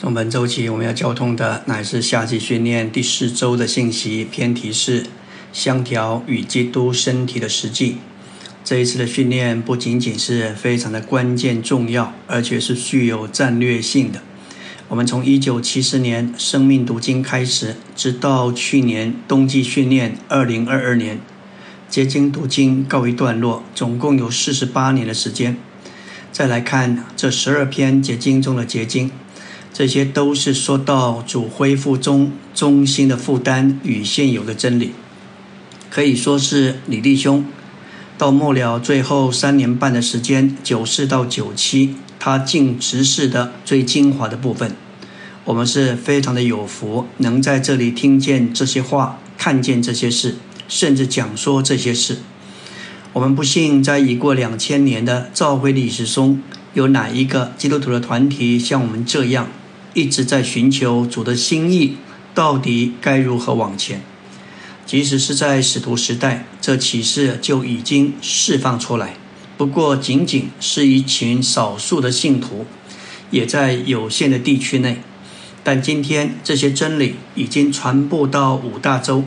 从本周起，我们要交通的乃是夏季训练第四周的信息，偏题是相调与基督身体的实际。这一次的训练不仅仅是非常的关键重要，而且是具有战略性的。我们从一九七四年生命读经开始，直到去年冬季训练二零二二年结晶读经告一段落，总共有四十八年的时间。再来看这十二篇结晶中的结晶。这些都是说到主恢复中中心的负担与现有的真理，可以说是李弟兄到末了最后三年半的时间，九四到九七，他尽职事的最精华的部分。我们是非常的有福，能在这里听见这些话，看见这些事，甚至讲说这些事。我们不信，在已过两千年的召会历史中，有哪一个基督徒的团体像我们这样。一直在寻求主的心意，到底该如何往前？即使是在使徒时代，这启示就已经释放出来。不过，仅仅是一群少数的信徒，也在有限的地区内。但今天，这些真理已经传播到五大洲，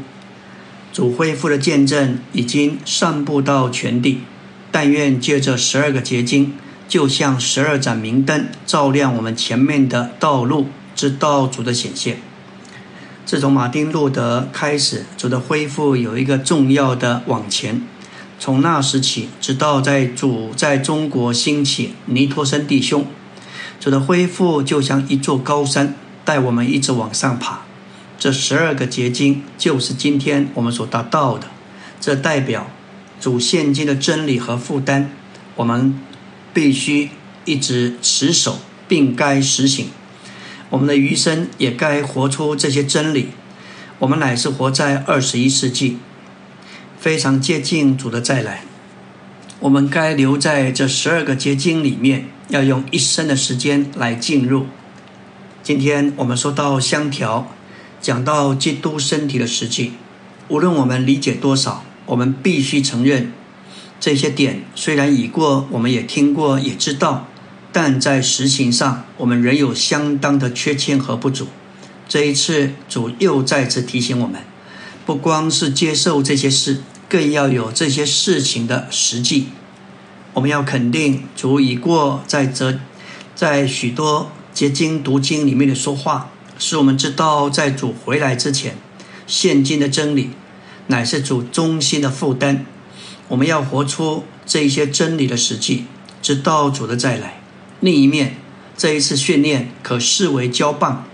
主恢复的见证已经散布到全地。但愿借着十二个结晶。就像十二盏明灯，照亮我们前面的道路，直到主的显现。自从马丁路德开始，主的恢复有一个重要的往前。从那时起，直到在主在中国兴起尼托森弟兄，主的恢复就像一座高山，带我们一直往上爬。这十二个结晶就是今天我们所达到的，这代表主现今的真理和负担。我们。必须一直持守，并该实行。我们的余生也该活出这些真理。我们乃是活在二十一世纪，非常接近主的再来。我们该留在这十二个结晶里面，要用一生的时间来进入。今天我们说到相调，讲到基督身体的实际。无论我们理解多少，我们必须承认。这些点虽然已过，我们也听过，也知道，但在实行上，我们仍有相当的缺欠和不足。这一次，主又再次提醒我们，不光是接受这些事，更要有这些事情的实际。我们要肯定主已过在这，在许多结晶读经里面的说话，使我们知道，在主回来之前，现今的真理乃是主中心的负担。我们要活出这一些真理的实际，直到主的再来。另一面，这一次训练可视为交棒，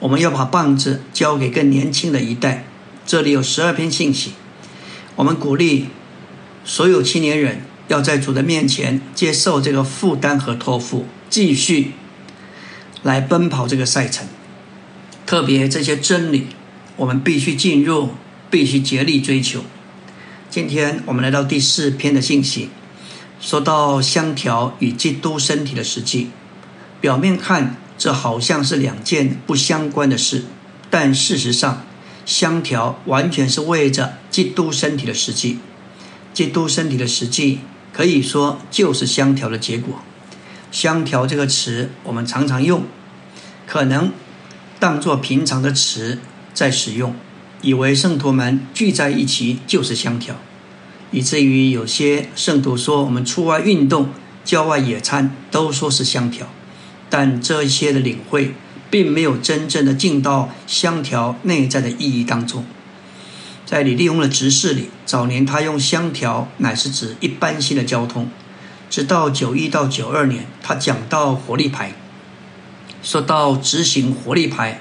我们要把棒子交给更年轻的一代。这里有十二篇信息，我们鼓励所有青年人要在主的面前接受这个负担和托付，继续来奔跑这个赛程。特别这些真理，我们必须进入，必须竭力追求。今天我们来到第四篇的信息，说到相调与基督身体的实际。表面看，这好像是两件不相关的事，但事实上，相调完全是为着基督身体的实际。基督身体的实际，可以说就是相调的结果。相调这个词，我们常常用，可能当作平常的词在使用。以为圣徒们聚在一起就是相调，以至于有些圣徒说我们出外运动、郊外野餐都说是相调，但这些的领会并没有真正的进到相调内在的意义当中。在李立宏的执事里，早年他用相调乃是指一般性的交通，直到九一到九二年，他讲到活力牌，说到执行活力牌，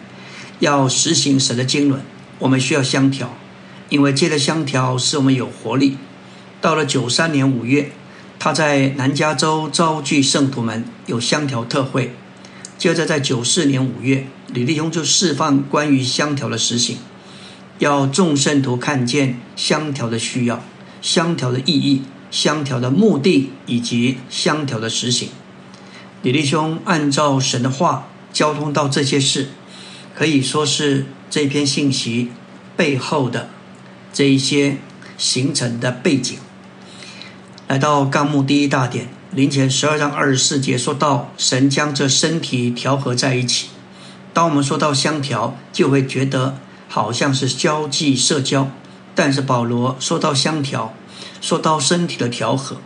要实行神的经纶。我们需要香调，因为借着香调使我们有活力。到了九三年五月，他在南加州召聚圣徒们有香调特会。接着在九四年五月，李立兄就释放关于香调的实行，要众圣徒看见香调的需要、香调的意义、香调的目的以及香调的实行。李立兄按照神的话交通到这些事，可以说是。这篇信息背后的这一些形成的背景，来到纲目第一大点，林前十二章二十四节说到，神将这身体调和在一起，当我们说到相调，就会觉得好像是交际社交。但是保罗说到相调，说到身体的调和。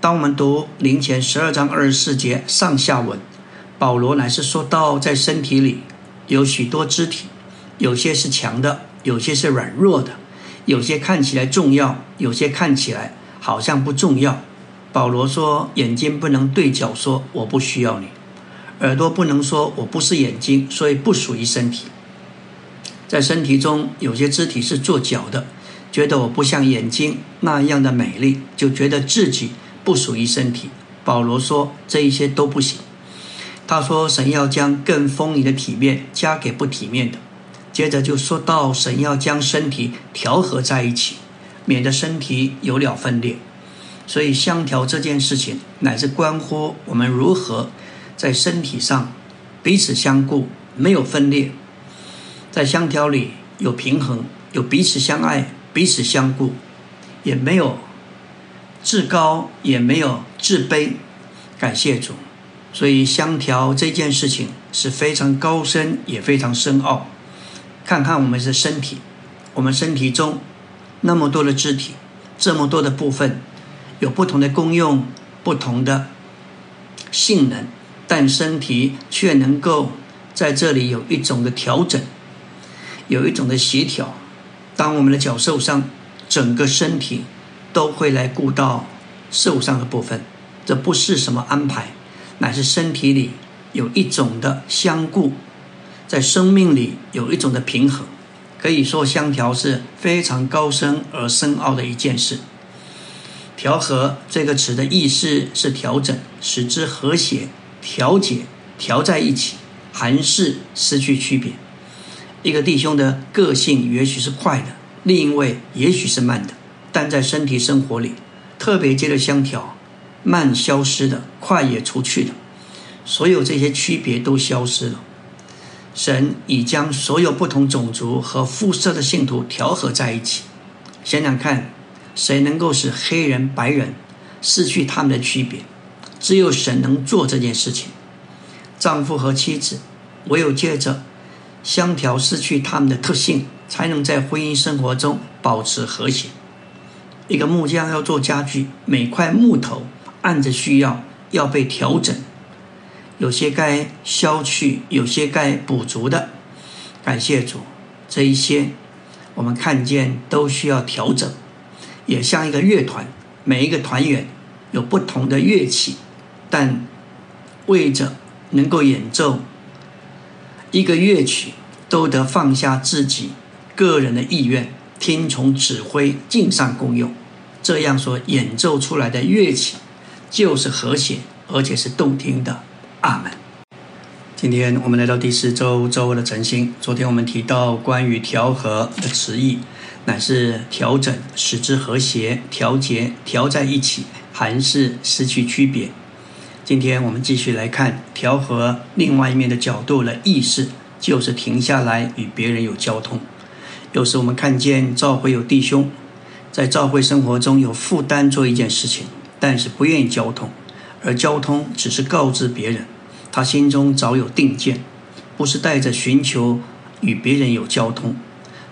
当我们读灵前十二章二十四节上下文，保罗乃是说到在身体里有许多肢体，有些是强的，有些是软弱的，有些看起来重要，有些看起来好像不重要。保罗说：眼睛不能对脚说我不需要你，耳朵不能说我不是眼睛，所以不属于身体。在身体中，有些肢体是做脚的。觉得我不像眼睛那样的美丽，就觉得自己不属于身体。保罗说这一些都不行。他说神要将更丰盈的体面加给不体面的。接着就说到神要将身体调和在一起，免得身体有了分裂。所以相调这件事情乃是关乎我们如何在身体上彼此相顾，没有分裂，在相调里有平衡，有彼此相爱。彼此相顾，也没有至高，也没有自卑。感谢主，所以相调这件事情是非常高深，也非常深奥。看看我们的身体，我们身体中那么多的肢体，这么多的部分，有不同的功用，不同的性能，但身体却能够在这里有一种的调整，有一种的协调。当我们的脚受伤，整个身体都会来顾到受伤的部分。这不是什么安排，乃是身体里有一种的相顾，在生命里有一种的平衡。可以说，相调是非常高深而深奥的一件事。调和这个词的意思是调整，使之和谐、调节、调在一起，还是失去区别。一个弟兄的个性也许是快的，另一位也许是慢的，但在身体生活里，特别接着相调，慢消失的，快也除去的，所有这些区别都消失了。神已将所有不同种族和肤色的信徒调和在一起。想想看，谁能够使黑人、白人失去他们的区别？只有神能做这件事情。丈夫和妻子，唯有借着。相调失去他们的特性，才能在婚姻生活中保持和谐。一个木匠要做家具，每块木头按着需要要被调整，有些该消去，有些该补足的。感谢主，这一些我们看见都需要调整。也像一个乐团，每一个团员有不同的乐器，但为着能够演奏。一个乐曲都得放下自己个人的意愿，听从指挥，尽善共用，这样所演奏出来的乐器就是和谐，而且是动听的。阿门。今天我们来到第四周周二的晨星。昨天我们提到关于调和的词义，乃是调整，使之和谐，调节，调在一起，还是失去区别。今天我们继续来看调和另外一面的角度的意思，就是停下来与别人有交通。有时我们看见教会有弟兄在教会生活中有负担做一件事情，但是不愿意交通，而交通只是告知别人，他心中早有定见，不是带着寻求与别人有交通。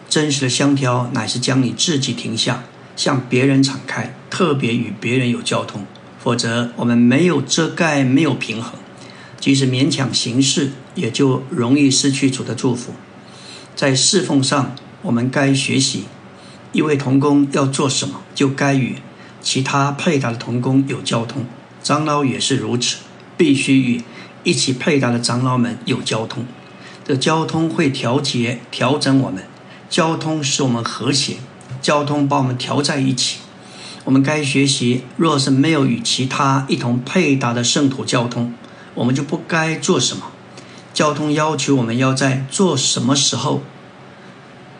真实的相调乃是将你自己停下，向别人敞开，特别与别人有交通。否则，我们没有遮盖，没有平衡，即使勉强行事，也就容易失去主的祝福。在侍奉上，我们该学习，一位童工要做什么，就该与其他配搭的童工有交通。长老也是如此，必须与一起配搭的长老们有交通。这交通会调节、调整我们，交通使我们和谐，交通把我们调在一起。我们该学习，若是没有与其他一同配搭的圣徒交通，我们就不该做什么。交通要求我们要在做什么时候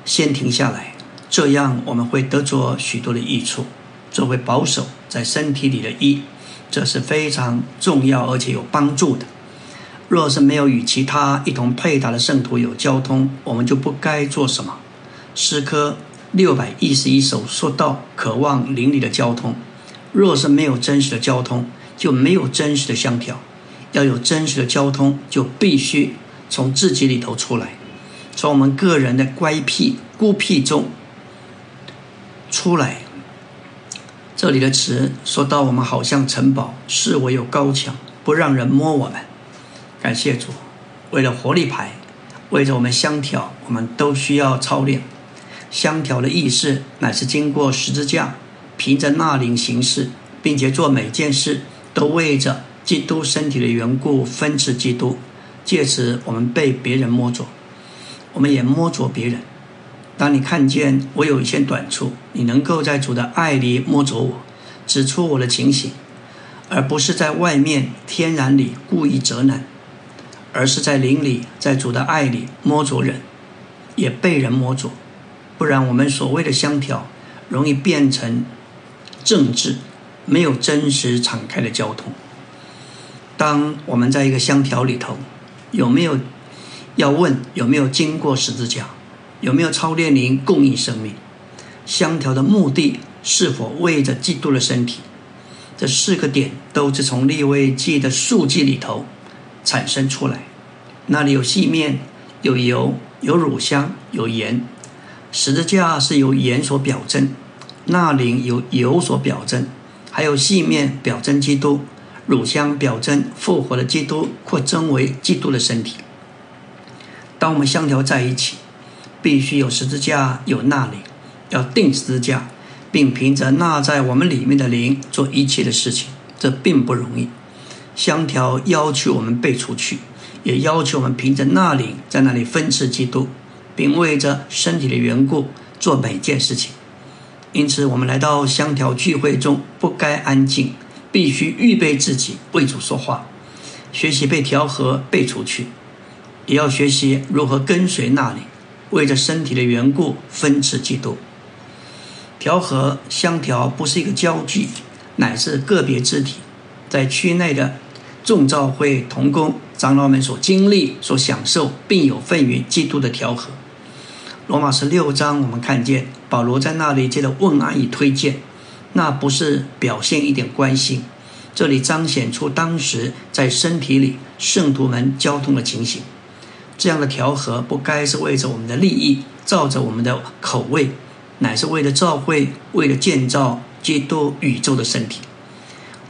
先停下来，这样我们会得着许多的益处。作为保守在身体里的一，这是非常重要而且有帮助的。若是没有与其他一同配搭的圣徒有交通，我们就不该做什么。诗科。六百一十一首说到渴望邻里的交通，若是没有真实的交通，就没有真实的相调。要有真实的交通，就必须从自己里头出来，从我们个人的乖僻、孤僻中出来。这里的词说到，我们好像城堡，四围有高墙，不让人摸我们。感谢主，为了活力牌，为着我们相调，我们都需要操练。相调的意思乃是经过十字架，凭着那灵行事，并且做每件事都为着基督身体的缘故分赐基督。借此，我们被别人摸着，我们也摸着别人。当你看见我有一些短处，你能够在主的爱里摸着我，指出我的情形，而不是在外面天然里故意责难，而是在灵里，在主的爱里摸着人，也被人摸着。不然，我们所谓的相调，容易变成政治，没有真实敞开的交通。当我们在一个相调里头，有没有要问有没有经过十字架？有没有操练灵供应生命？相调的目的是否为着基督的身体？这四个点都是从立位记的数据里头产生出来。那里有细面，有油，有乳香，有盐。十字架是由盐所表征，那灵由油所表征，还有细面表征基督，乳香表征复活的基督扩增为基督的身体。当我们相调在一起。必须有十字架，有那灵，要定十字架，并凭着那在我们里面的灵做一切的事情，这并不容易。相调要求我们被除去，也要求我们凭着那里在那里分赐基督，并为着身体的缘故做每件事情。因此，我们来到相调聚会中，不该安静，必须预备自己为主说话，学习被调和、被除去，也要学习如何跟随那里。为着身体的缘故分赐基督，调和相调不是一个焦距，乃是个别肢体在区内的众召会同工长老们所经历、所享受，并有份于基督的调和。罗马十六章，我们看见保罗在那里接着问安与推荐，那不是表现一点关心，这里彰显出当时在身体里圣徒们交通的情形。这样的调和不该是为着我们的利益，照着我们的口味，乃是为了造会，为了建造基督宇宙的身体。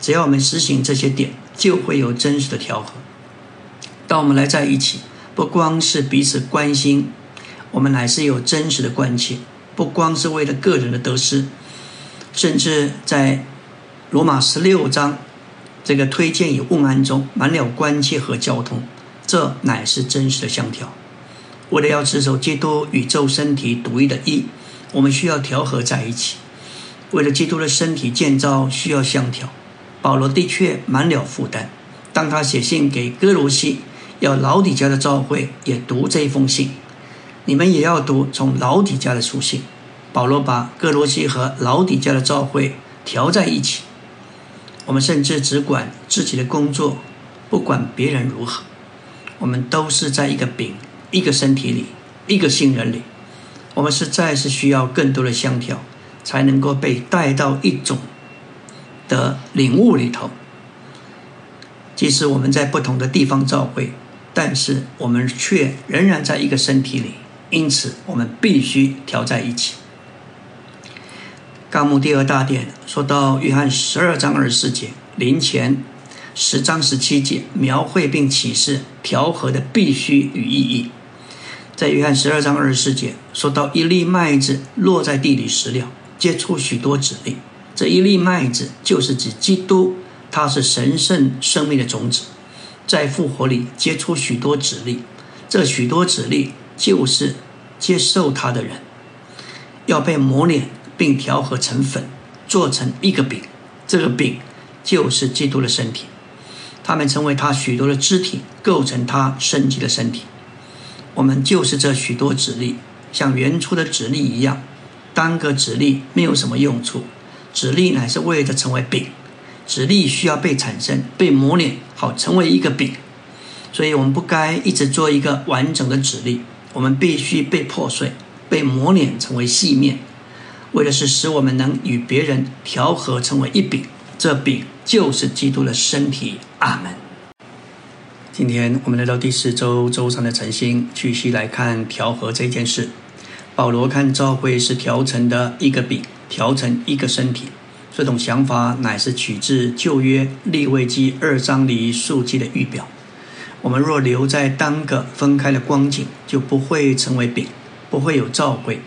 只要我们实行这些点，就会有真实的调和。当我们来在一起，不光是彼此关心，我们乃是有真实的关切，不光是为了个人的得失，甚至在罗马十六章这个推荐与问安中，满了关切和交通。这乃是真实的相调。为了要持守基督宇宙身体独一的义，我们需要调和在一起。为了基督的身体建造，需要相调。保罗的确满了负担。当他写信给哥罗西，要老底家的召会也读这一封信。你们也要读从老底家的书信。保罗把哥罗西和老底家的召会调在一起。我们甚至只管自己的工作，不管别人如何。我们都是在一个饼、一个身体里、一个新人里。我们实在是需要更多的香调，才能够被带到一种的领悟里头。即使我们在不同的地方召会，但是我们却仍然在一个身体里，因此我们必须调在一起。纲目第二大点说到约翰十二章二十四节，临前。十章十七节描绘并启示调和的必须与意义。在约翰十二章二十四节说到一粒麦子落在地里死了，结出许多籽粒。这一粒麦子就是指基督，他是神圣生命的种子，在复活里结出许多籽粒。这许多籽粒就是接受他的人，要被磨练并调和成粉，做成一个饼。这个饼就是基督的身体。他们成为他许多的肢体，构成他升级的身体。我们就是这许多指力，像原初的指力一样。单个指力没有什么用处，指力乃是为了成为饼。指力需要被产生、被磨练，好成为一个饼。所以，我们不该一直做一个完整的指力，我们必须被破碎、被磨练成为细面，为的是使我们能与别人调和，成为一饼。这饼就是基督的身体。阿门。今天我们来到第四周周三的晨星，继续来看调和这件事。保罗看教会是调成的一个饼，调成一个身体。这种想法乃是取自旧约立位记二章里数记的预表。我们若留在单个分开的光景，就不会成为饼，不会有造鬼。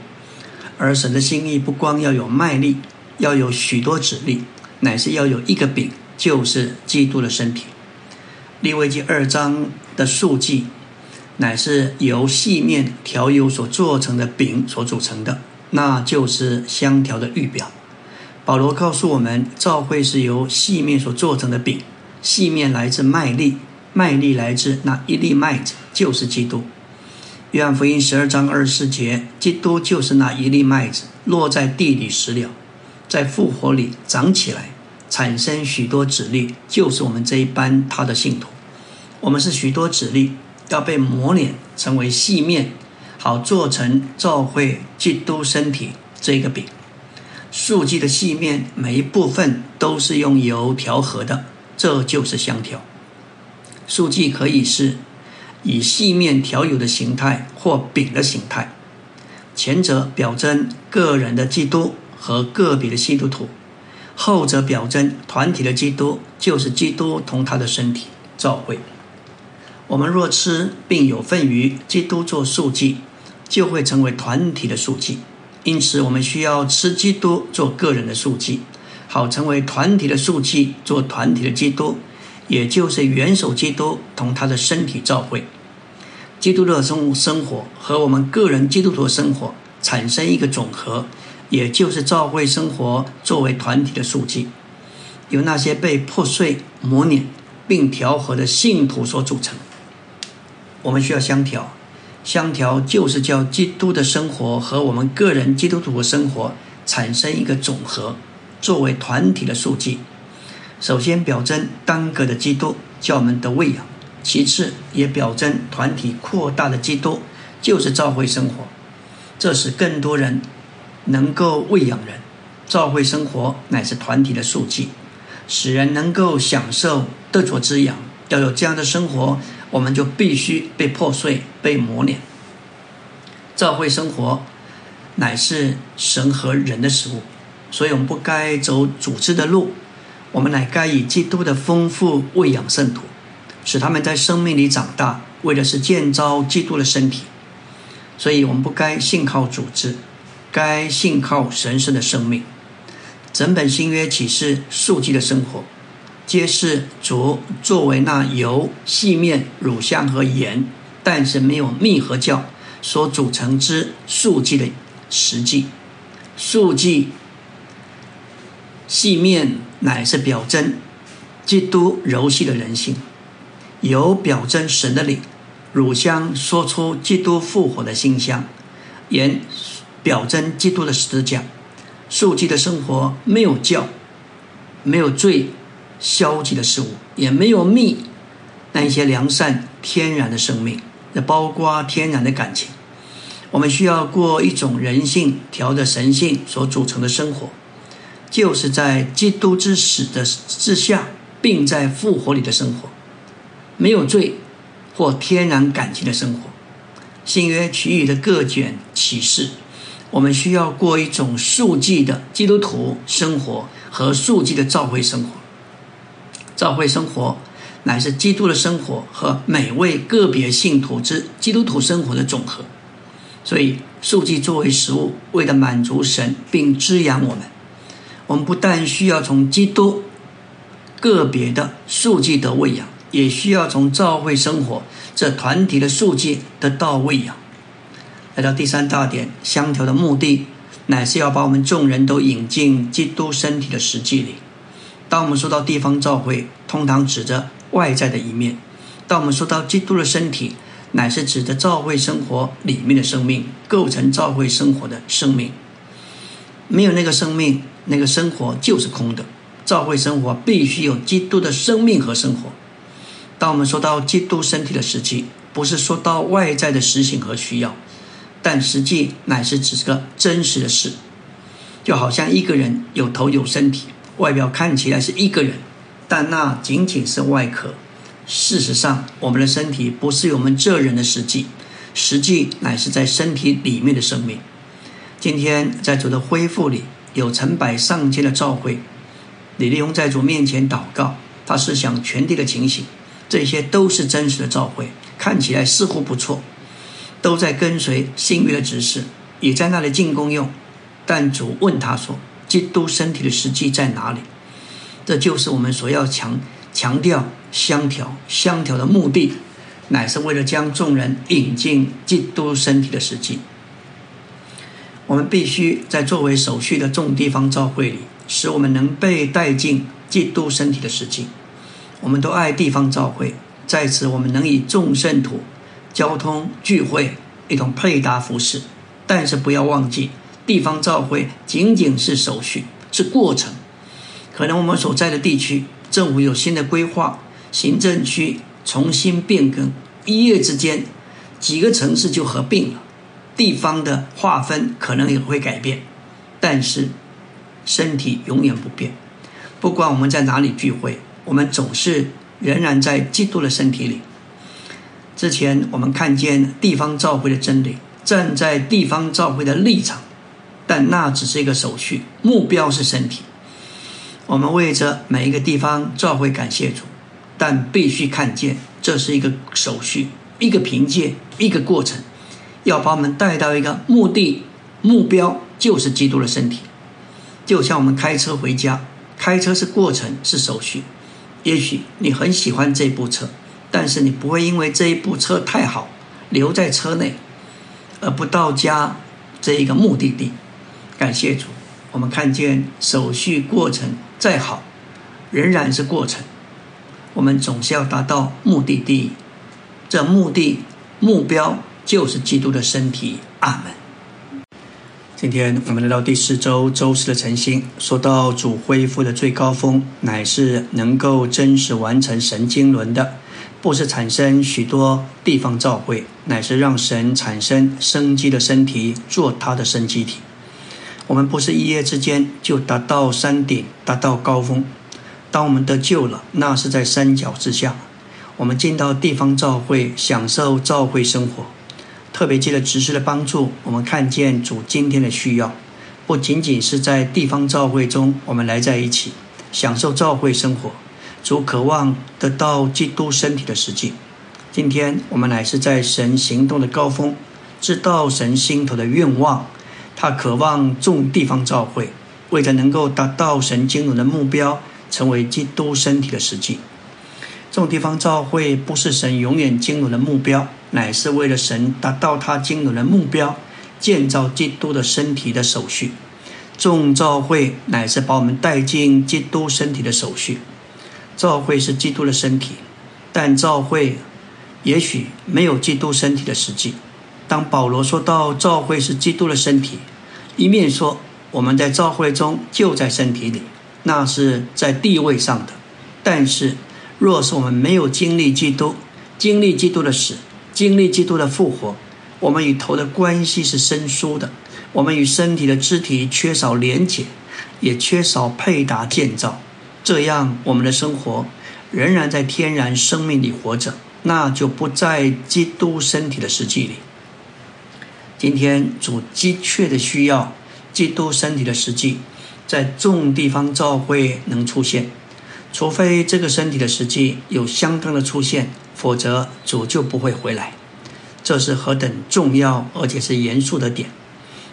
而神的心意不光要有卖力，要有许多指力，乃是要有一个饼，就是基督的身体。利未记二章的数记，乃是由细面调油所做成的饼所组成的，那就是香调的预表。保罗告诉我们，教会是由细面所做成的饼，细面来自麦粒，麦粒来自那一粒麦子，就是基督。约翰福音十二章二十四节，基督就是那一粒麦子，落在地里死了，在复活里长起来，产生许多子粒，就是我们这一班他的信徒。我们是许多子粒，要被磨练成为细面，好做成照会基督身体这个饼。素剂的细面每一部分都是用油调和的，这就是香调。素剂可以是以细面调油的形态或饼的形态，前者表征个人的基督和个别的基督徒，后者表征团体的基督，就是基督同他的身体教会。我们若吃并有份于基督做素祭，就会成为团体的素祭。因此，我们需要吃基督做个人的素祭，好成为团体的素祭，做团体的基督，也就是元首基督同他的身体照会。基督的生生活和我们个人基督徒生活产生一个总和，也就是照会生活作为团体的素祭，由那些被破碎、磨碾并调和的信徒所组成。我们需要相调，相调就是叫基督的生活和我们个人基督徒的生活产生一个总和，作为团体的数据。首先表征单个的基督叫我们的喂养，其次也表征团体扩大的基督就是召会生活，这使更多人能够喂养人。召会生活乃是团体的数据，使人能够享受得着滋养。要有这样的生活。我们就必须被破碎、被磨练。教会生活乃是神和人的食物，所以我们不该走组织的路，我们乃该以基督的丰富喂养圣徒，使他们在生命里长大，为的是建造基督的身体。所以我们不该信靠组织，该信靠神圣的生命。整本新约启示数据的生活。皆是主作为那油、细面、乳香和盐，但是没有蜜和酵所组成之素剂的实际。素剂、细面乃是表征基督柔细的人性，油表征神的灵，乳香说出基督复活的馨香，盐表征基督的十字架。素剂的生活没有酵，没有罪。消极的事物也没有蜜，那一些良善天然的生命，那包括天然的感情。我们需要过一种人性调的神性所组成的生活，就是在基督之死的之下，并在复活里的生活，没有罪或天然感情的生活。新约其余的各卷启示，我们需要过一种数据的基督徒生活和数据的召会生活。教会生活乃是基督的生活和每位个别信徒之基督徒生活的总和，所以素祭作为食物，为了满足神并滋养我们，我们不但需要从基督个别的素祭得喂养，也需要从教会生活这团体的素祭得到喂养。来到第三大点，相调的目的乃是要把我们众人都引进基督身体的实际里。当我们说到地方教会，通常指着外在的一面；当我们说到基督的身体，乃是指着教会生活里面的生命，构成教会生活的生命。没有那个生命，那个生活就是空的。教会生活必须有基督的生命和生活。当我们说到基督身体的实际，不是说到外在的实行和需要，但实际乃是指个真实的事，就好像一个人有头有身体。外表看起来是一个人，但那仅仅是外壳，事实上，我们的身体不是我们这人的实际，实际乃是在身体里面的生命。今天在主的恢复里，有成百上千的召会，李立宏在主面前祷告，他是想全地的情形，这些都是真实的召会，看起来似乎不错，都在跟随新约的指示，也在那里进功用。但主问他说：“基督身体的实际在哪里？”这就是我们所要强强调相调相调的目的，乃是为了将众人引进基督身体的实际。我们必须在作为手续的众地方教会里，使我们能被带进基督身体的实际。我们都爱地方教会，在此我们能以众圣徒交通聚会一同配搭服饰，但是不要忘记。地方召会仅仅是手续，是过程。可能我们所在的地区政府有新的规划，行政区重新变更，一夜之间几个城市就合并了，地方的划分可能也会改变。但是身体永远不变，不管我们在哪里聚会，我们总是仍然在基督的身体里。之前我们看见地方召会的真理，站在地方召会的立场。但那只是一个手续，目标是身体。我们为着每一个地方召会感谢主，但必须看见这是一个手续，一个凭借，一个过程，要把我们带到一个目的，目标就是基督的身体。就像我们开车回家，开车是过程，是手续。也许你很喜欢这部车，但是你不会因为这一部车太好，留在车内，而不到家这一个目的地。感谢主，我们看见手续过程再好，仍然是过程。我们总是要达到目的地，这目的目标就是基督的身体。阿门。今天我们来到第四周周四的晨星，说到主恢复的最高峰，乃是能够真实完成神经轮的，不是产生许多地方召会，乃是让神产生生机的身体，做他的生机体。我们不是一夜之间就达到山顶，达到高峰。当我们得救了，那是在山脚之下。我们进到地方教会，享受教会生活。特别借着执事的帮助，我们看见主今天的需要，不仅仅是在地方教会中，我们来在一起享受教会生活。主渴望得到基督身体的实际。今天我们乃是在神行动的高峰，知道神心头的愿望。他渴望众地方教会，为了能够达到神经纶的目标，成为基督身体的实际。众地方教会不是神永远经纶的目标，乃是为了神达到他经纶的目标，建造基督的身体的手续。众教会乃是把我们带进基督身体的手续。教会是基督的身体，但教会也许没有基督身体的实际。当保罗说到教会是基督的身体，一面说我们在教会中就在身体里，那是在地位上的；但是，若是我们没有经历基督，经历基督的死，经历基督的复活，我们与头的关系是生疏的，我们与身体的肢体缺少连结，也缺少配搭建造，这样我们的生活仍然在天然生命里活着，那就不在基督身体的实际里。今天主急切的需要基督身体的实际，在众地方召会能出现，除非这个身体的实际有相当的出现，否则主就不会回来。这是何等重要而且是严肃的点。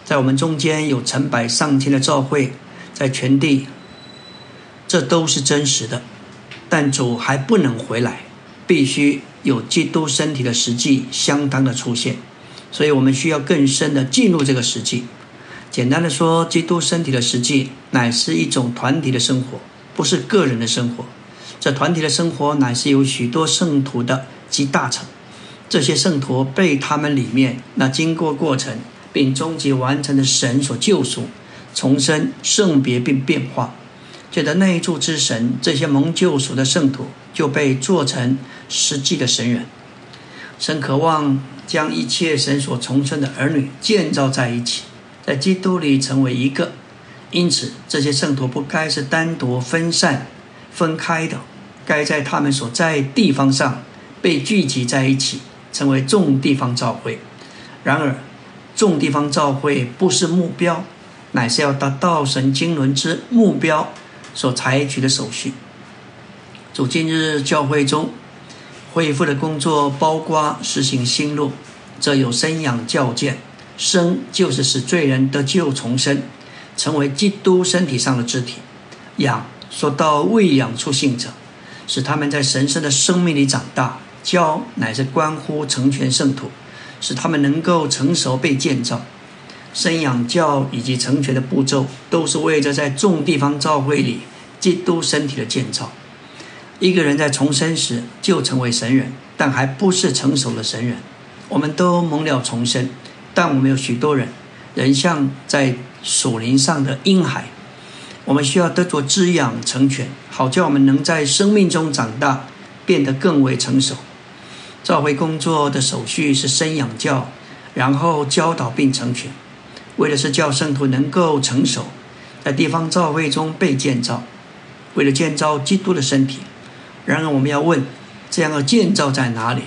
在我们中间有成百上千的召会，在全地，这都是真实的。但主还不能回来，必须有基督身体的实际相当的出现。所以我们需要更深的进入这个实际。简单的说，基督身体的实际乃是一种团体的生活，不是个人的生活。这团体的生活乃是由许多圣徒的集大成。这些圣徒被他们里面那经过过程并终极完成的神所救赎、重生、圣别并变化。借着内住之神，这些蒙救赎的圣徒就被做成实际的神人。神渴望。将一切神所重生的儿女建造在一起，在基督里成为一个。因此，这些圣徒不该是单独分散、分开的，该在他们所在地方上被聚集在一起，成为众地方教会。然而，众地方教会不是目标，乃是要达到神经纶之目标所采取的手续。主今日教会中恢复的工作，包括实行新路，这有生养教见。生就是使罪人得救重生，成为基督身体上的肢体；养说到喂养出信者，使他们在神圣的生命里长大；教乃是关乎成全圣徒，使他们能够成熟被建造。生养教以及成全的步骤，都是为着在众地方教会里基督身体的建造。一个人在重生时就成为神人，但还不是成熟的神人。我们都蒙了重生，但我们有许多人人像在树林上的婴孩。我们需要得着滋养成全，好叫我们能在生命中长大，变得更为成熟。召会工作的手续是生养教，然后教导并成全，为的是叫圣徒能够成熟，在地方召会中被建造，为了建造基督的身体。然而，我们要问：这样的建造在哪里？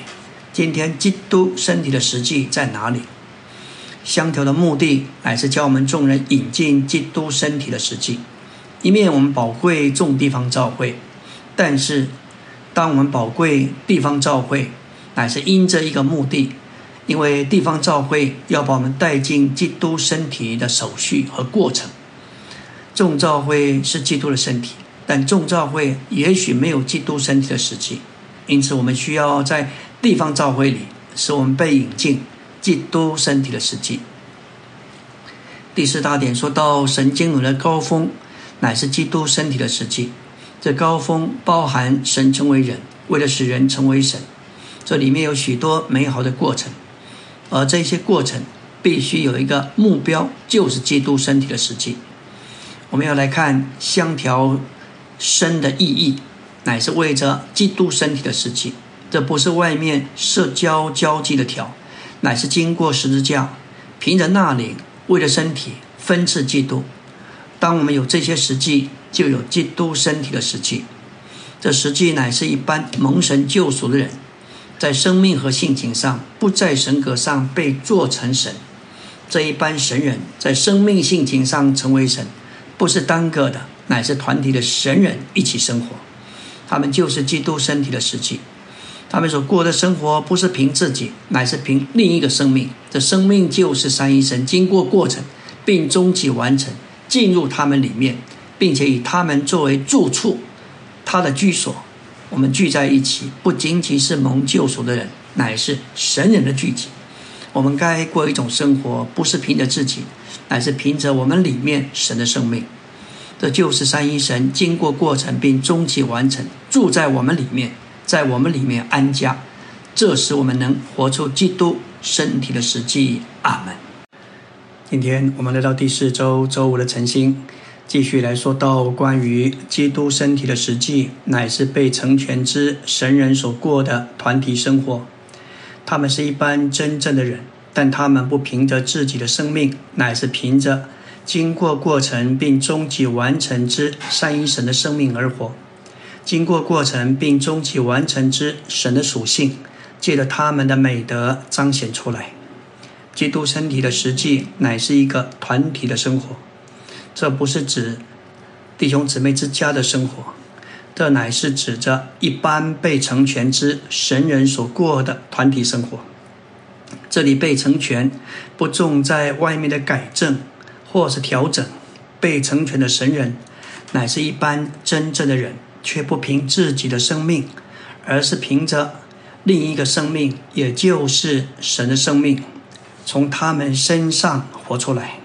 今天基督身体的实际在哪里？相调的目的乃是教我们众人引进基督身体的实际。一面我们宝贵众地方教会，但是当我们宝贵地方教会，乃是因着一个目的，因为地方教会要把我们带进基督身体的手续和过程。众教会是基督的身体。但众教会也许没有基督身体的实际，因此我们需要在地方教会里，使我们被引进基督身体的实际。第四大点说到神经轮的高峰，乃是基督身体的实际。这高峰包含神成为人，为了使人成为神，这里面有许多美好的过程，而这些过程必须有一个目标，就是基督身体的实际。我们要来看相调。生的意义，乃是为着基督身体的实际。这不是外面社交交际的条，乃是经过十字架，凭着那灵，为了身体分赐基督。当我们有这些实际，就有基督身体的实际。这实际乃是一般蒙神救赎的人，在生命和性情上不在神格上被做成神。这一般神人在生命性情上成为神，不是单个的。乃是团体的神人一起生活，他们就是基督身体的实际。他们所过的生活不是凭自己，乃是凭另一个生命。这生命就是三一神经过过程，并终极完成，进入他们里面，并且以他们作为住处，他的居所。我们聚在一起，不仅仅是蒙救赎的人，乃是神人的聚集。我们该过一种生活，不是凭着自己，乃是凭着我们里面神的生命。这就是三一神经过过程并终极完成，住在我们里面，在我们里面安家，这使我们能活出基督身体的实际。阿门。今天我们来到第四周周五的晨星，继续来说到关于基督身体的实际，乃是被成全之神人所过的团体生活。他们是一般真正的人，但他们不凭着自己的生命，乃是凭着。经过过程并终极完成之三一神的生命而活，经过过程并终极完成之神的属性，借着他们的美德彰显出来。基督身体的实际乃是一个团体的生活，这不是指弟兄姊妹之家的生活，这乃是指着一般被成全之神人所过的团体生活。这里被成全不重在外面的改正。或是调整被成全的神人，乃是一般真正的人，却不凭自己的生命，而是凭着另一个生命，也就是神的生命，从他们身上活出来。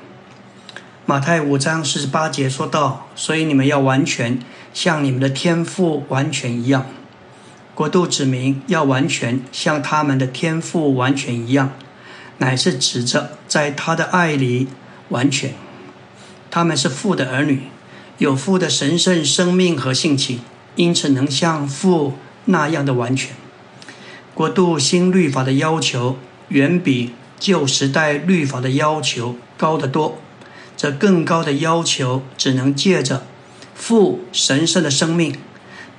马太五章四十八节说道：“所以你们要完全，像你们的天赋完全一样。国度指明要完全，像他们的天赋完全一样，乃是指着在他的爱里。”完全，他们是父的儿女，有父的神圣生命和性情，因此能像父那样的完全。国度新律法的要求远比旧时代律法的要求高得多，这更高的要求只能借着父神圣的生命，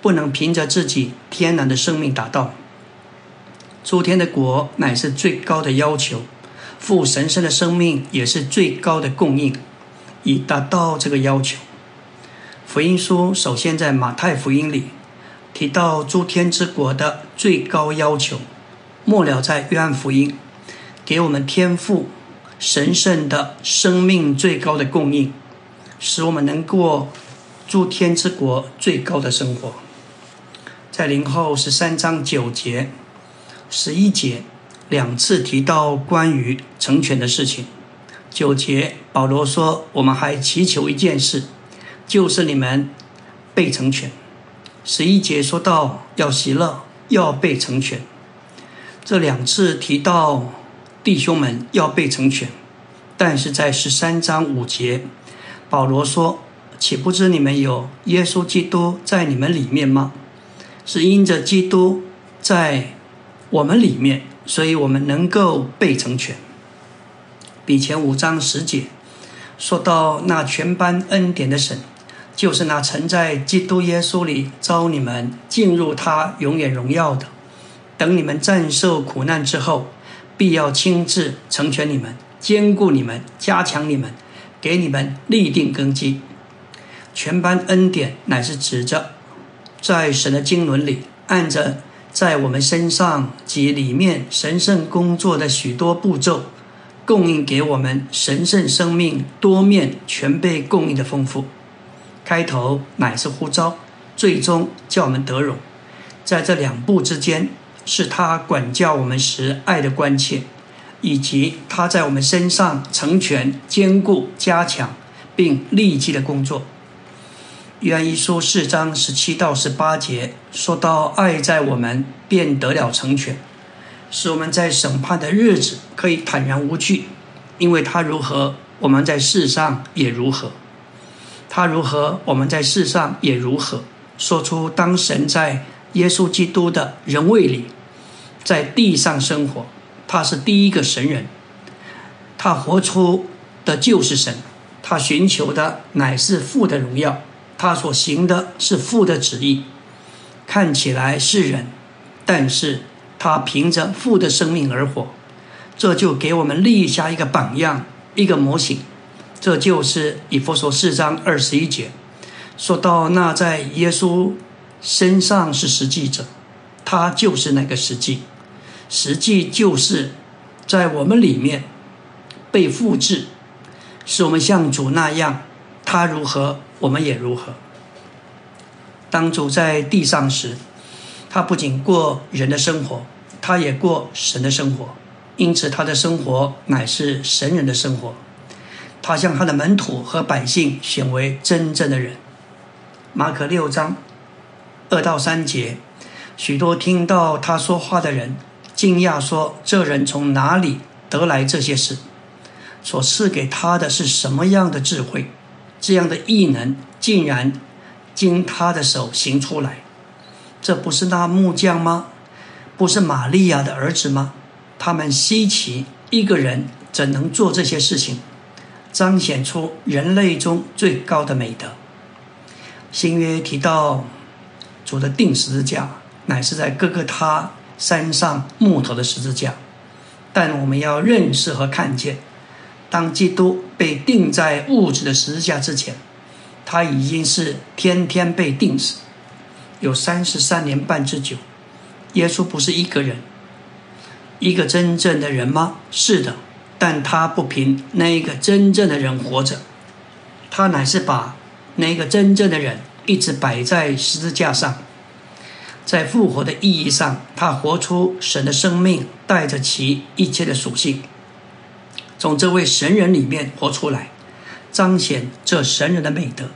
不能凭着自己天然的生命达到。诸天的国乃是最高的要求，父神圣的生命也是最高的供应，以达到这个要求。福音书首先在马太福音里提到诸天之国的最高要求，末了在约翰福音给我们天赋神圣的生命最高的供应，使我们能过诸天之国最高的生活。在灵后十三章九节。十一节两次提到关于成全的事情。九节保罗说：“我们还祈求一件事，就是你们被成全。”十一节说到要喜乐，要被成全。这两次提到弟兄们要被成全，但是在十三章五节，保罗说：“岂不知你们有耶稣基督在你们里面吗？是因着基督在。”我们里面，所以我们能够被成全。比前五章十节说到那全班恩典的神，就是那曾在基督耶稣里招你们进入他永远荣耀的。等你们战胜苦难之后，必要亲自成全你们，兼顾你们，加强你们，给你们立定根基。全班恩典乃是指着在神的经纶里按着。在我们身上及里面神圣工作的许多步骤，供应给我们神圣生命多面全被供应的丰富。开头乃是呼召，最终叫我们得荣。在这两步之间，是他管教我们时爱的关切，以及他在我们身上成全、兼顾、加强并立即的工作。约翰一书四章十七到十八节说到：“爱在我们，便得了成全，使我们在审判的日子可以坦然无惧，因为他如何，我们在世上也如何；他如何，我们在世上也如何。”说出当神在耶稣基督的人位里，在地上生活，他是第一个神人，他活出的就是神，他寻求的乃是父的荣耀。他所行的是父的旨意，看起来是人，但是他凭着父的生命而活，这就给我们立下一个榜样，一个模型。这就是以弗所四章二十一节说到：那在耶稣身上是实际者，他就是那个实际，实际就是在我们里面被复制，使我们像主那样，他如何？我们也如何？当主在地上时，他不仅过人的生活，他也过神的生活。因此，他的生活乃是神人的生活。他将他的门徒和百姓选为真正的人。马可六章二到三节，许多听到他说话的人惊讶说：“这人从哪里得来这些事？所赐给他的是什么样的智慧？”这样的异能竟然经他的手行出来，这不是那木匠吗？不是玛利亚的儿子吗？他们稀奇，一个人怎能做这些事情，彰显出人类中最高的美德？新约提到主的定十字架，乃是在各个他山上木头的十字架，但我们要认识和看见。当基督被钉在物质的十字架之前，他已经是天天被钉死，有三十三年半之久。耶稣不是一个人，一个真正的人吗？是的，但他不凭那个真正的人活着，他乃是把那个真正的人一直摆在十字架上，在复活的意义上，他活出神的生命，带着其一切的属性。从这位神人里面活出来，彰显这神人的美德。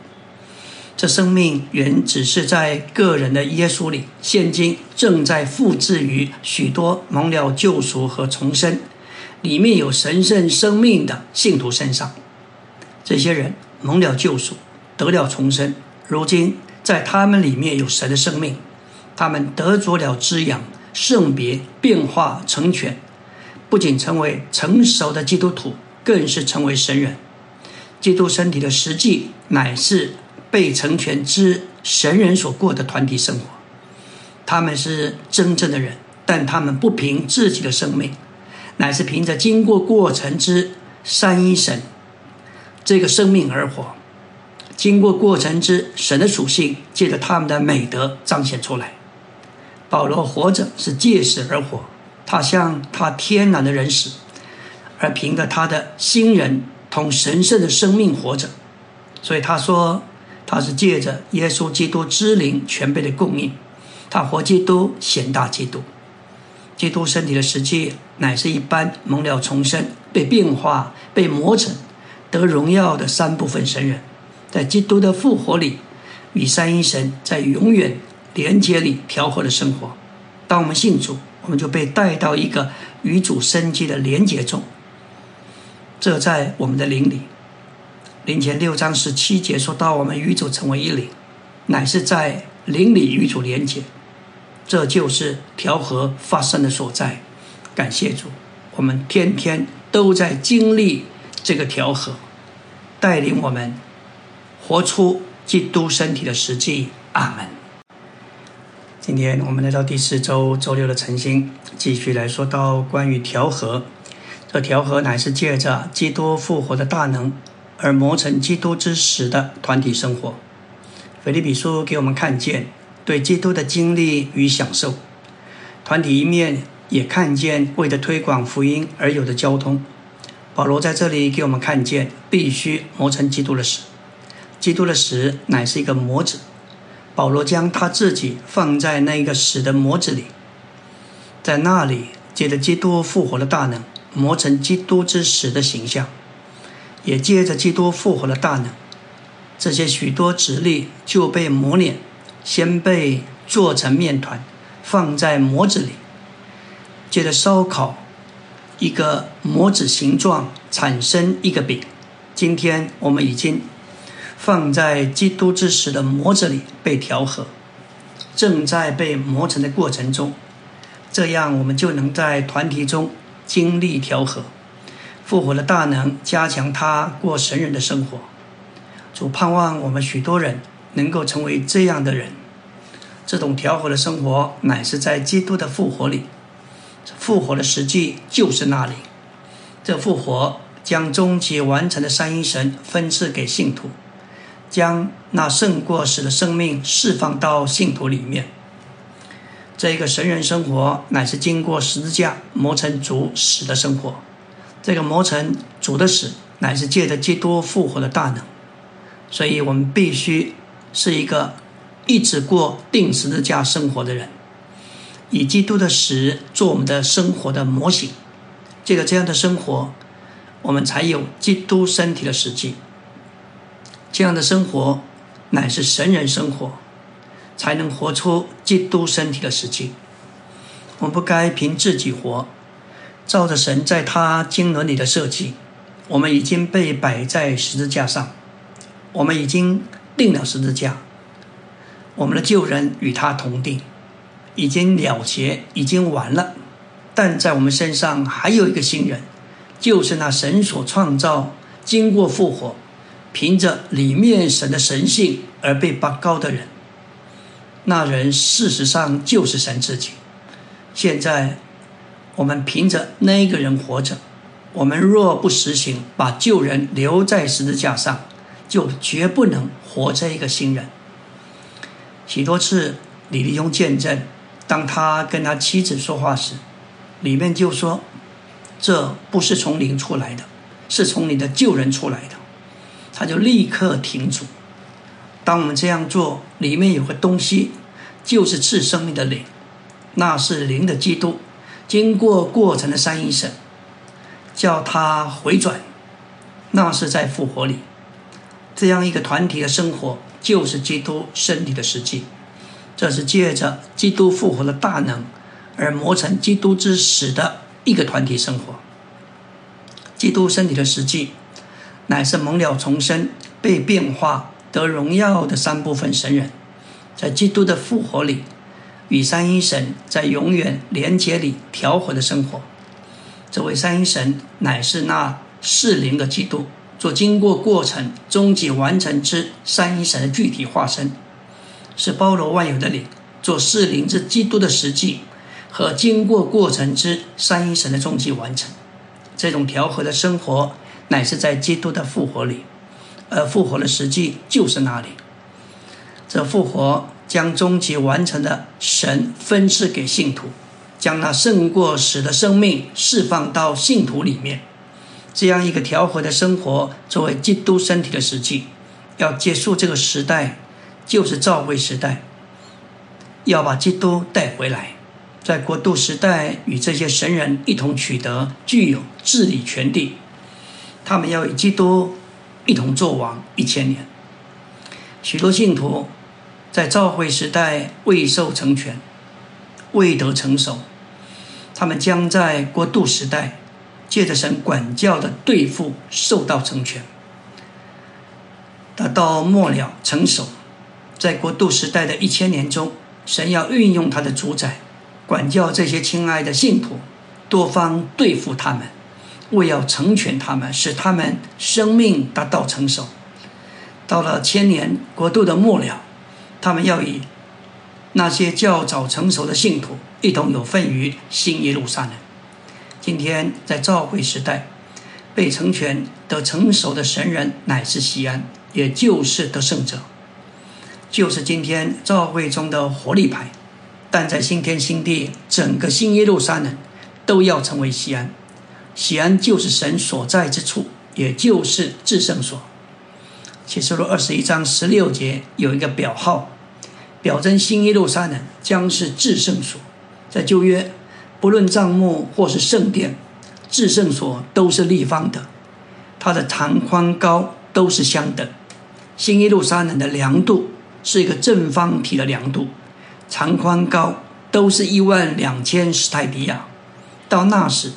这生命原只是在个人的耶稣里，现今正在复制于许多蒙了救赎和重生，里面有神圣生命的信徒身上。这些人蒙了救赎，得了重生，如今在他们里面有神的生命，他们得着了滋养、圣别、变化、成全。不仅成为成熟的基督徒，更是成为神人。基督身体的实际乃是被成全之神人所过的团体生活。他们是真正的人，但他们不凭自己的生命，乃是凭着经过过程之三一神这个生命而活。经过过程之神的属性，借着他们的美德彰显出来。保罗活着是借死而活，他像他天然的人死，而凭着他的新人同神圣的生命活着。所以他说，他是借着耶稣基督之灵全备的供应，他活基督显大基督。基督身体的实际乃是一般蒙了重生、被变化、被磨成、得荣耀的三部分神人。在基督的复活里，与三一神在永远连接里调和的生活。当我们信主，我们就被带到一个与主生机的连接中。这在我们的灵里。灵前六章十七节说到，我们与主成为一灵，乃是在灵里与主连接。这就是调和发生的所在。感谢主，我们天天都在经历这个调和，带领我们。活出基督身体的实际，阿门。今天我们来到第四周周六的晨星，继续来说到关于调和。这调和乃是借着基督复活的大能而磨成基督之死的团体生活。腓立比书给我们看见对基督的经历与享受，团体一面也看见为了推广福音而有的交通。保罗在这里给我们看见必须磨成基督的死。基督的死乃是一个模子，保罗将他自己放在那个死的模子里，在那里借着基督复活的大能，磨成基督之死的形象，也借着基督复活的大能，这些许多直立就被磨碾，先被做成面团，放在模子里，接着烧烤一个模子形状，产生一个饼。今天我们已经。放在基督之死的模子里被调和，正在被磨成的过程中，这样我们就能在团体中经历调和，复活的大能加强他过神人的生活。主盼望我们许多人能够成为这样的人。这种调和的生活乃是在基督的复活里，复活的实际就是那里。这复活将终极完成的三一神分赐给信徒。将那胜过死的生命释放到信徒里面。这个神人生活乃是经过十字架磨成主死的生活。这个磨成主的死乃是借着基督复活的大能。所以我们必须是一个一直过定十字架生活的人，以基督的死做我们的生活的模型。借着这样的生活，我们才有基督身体的实际。这样的生活乃是神人生活，才能活出基督身体的实际。我们不该凭自己活，照着神在他经纶里的设计，我们已经被摆在十字架上，我们已经定了十字架，我们的旧人与他同定，已经了结，已经完了。但在我们身上还有一个新人，就是那神所创造、经过复活。凭着里面神的神性而被拔高的人，那人事实上就是神自己。现在我们凭着那个人活着，我们若不实行把旧人留在十字架上，就绝不能活着一个新人。许多次李立庸见证，当他跟他妻子说话时，里面就说：“这不是从灵出来的，是从你的旧人出来的。”他就立刻停住。当我们这样做，里面有个东西，就是赐生命的灵，那是灵的基督，经过过程的三一神，叫他回转，那是在复活里。这样一个团体的生活，就是基督身体的实际。这是借着基督复活的大能而磨成基督之死的一个团体生活。基督身体的实际。乃是蒙了重生、被变化、得荣耀的三部分神人，在基督的复活里，与三一神在永远连结里调和的生活。这位三一神乃是那四灵的基督，做经过过程、终极完成之三一神的具体化身。是包罗万有的灵，做四灵之基督的实际和经过过程之三一神的终极完成。这种调和的生活，乃是在基督的复活里，而复活的实际就是那里。这复活将终极完成的神分赐给信徒，将那胜过死的生命释放到信徒里面。这样一个调和的生活，作为基督身体的实际，要结束这个时代，就是召会时代，要把基督带回来。在国度时代，与这些神人一同取得具有治理权利，他们要与基督一同作王一千年。许多信徒在召会时代未受成全，未得成熟，他们将在国度时代借着神管教的对付受到成全，达到末了成熟。在国度时代的一千年中，神要运用他的主宰。管教这些亲爱的信徒，多方对付他们，为要成全他们，使他们生命达到成熟。到了千年国度的末了，他们要以那些较早成熟的信徒一同有份于新耶路撒冷。今天在召会时代，被成全得成熟的神人乃是西安，也就是得胜者，就是今天召会中的活力牌。但在新天新地，整个新耶路撒冷都要成为西安。西安就是神所在之处，也就是至圣所。启示录二十一章十六节有一个表号，表征新耶路撒冷将是至圣所。在旧约，不论帐幕或是圣殿，至圣所都是立方的，它的长宽高都是相等。新耶路撒冷的量度是一个正方体的量度。长宽高都是一万两千史泰迪亚。到那时，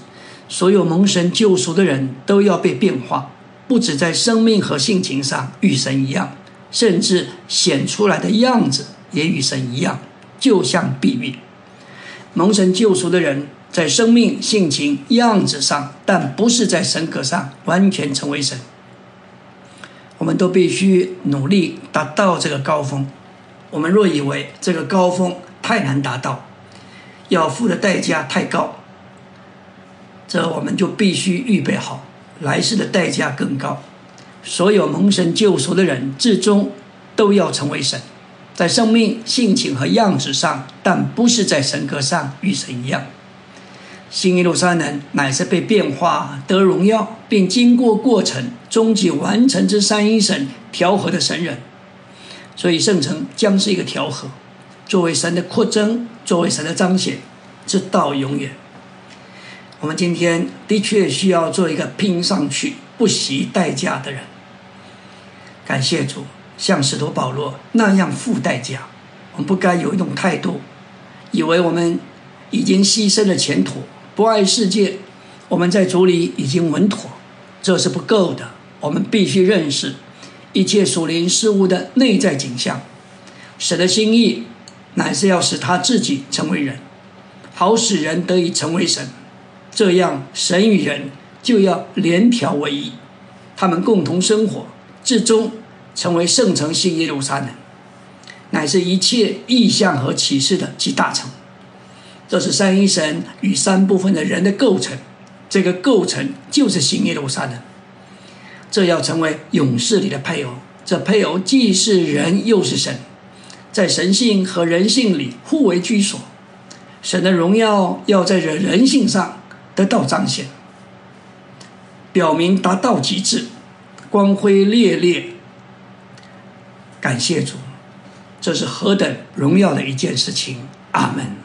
所有蒙神救赎的人都要被变化，不止在生命和性情上与神一样，甚至显出来的样子也与神一样，就像比喻。蒙神救赎的人在生命、性情、样子上，但不是在神格上完全成为神。我们都必须努力达到这个高峰。我们若以为这个高峰太难达到，要付的代价太高，这我们就必须预备好来世的代价更高。所有蒙神救赎的人，至终都要成为神，在生命、性情和样子上，但不是在神格上与神一样。新耶路撒冷乃是被变化得荣耀，并经过过程，终极完成之三一神调和的神人。所以圣城将是一个调和，作为神的扩增，作为神的彰显，直到永远。我们今天的确需要做一个拼上去、不惜代价的人。感谢主，像使徒保罗那样付代价。我们不该有一种态度，以为我们已经牺牲了前途，不爱世界，我们在主里已经稳妥，这是不够的。我们必须认识。一切属灵事物的内在景象，神的心意乃是要使他自己成为人，好使人得以成为神。这样，神与人就要联调为一，他们共同生活，至终成为圣城新耶路撒冷，乃是一切意象和启示的集大成。这是三一神与三部分的人的构成，这个构成就是新耶路撒冷。这要成为勇士里的配偶，这配偶既是人又是神，在神性和人性里互为居所。神的荣耀要在人人性上得到彰显，表明达到极致，光辉烈烈。感谢主，这是何等荣耀的一件事情！阿门。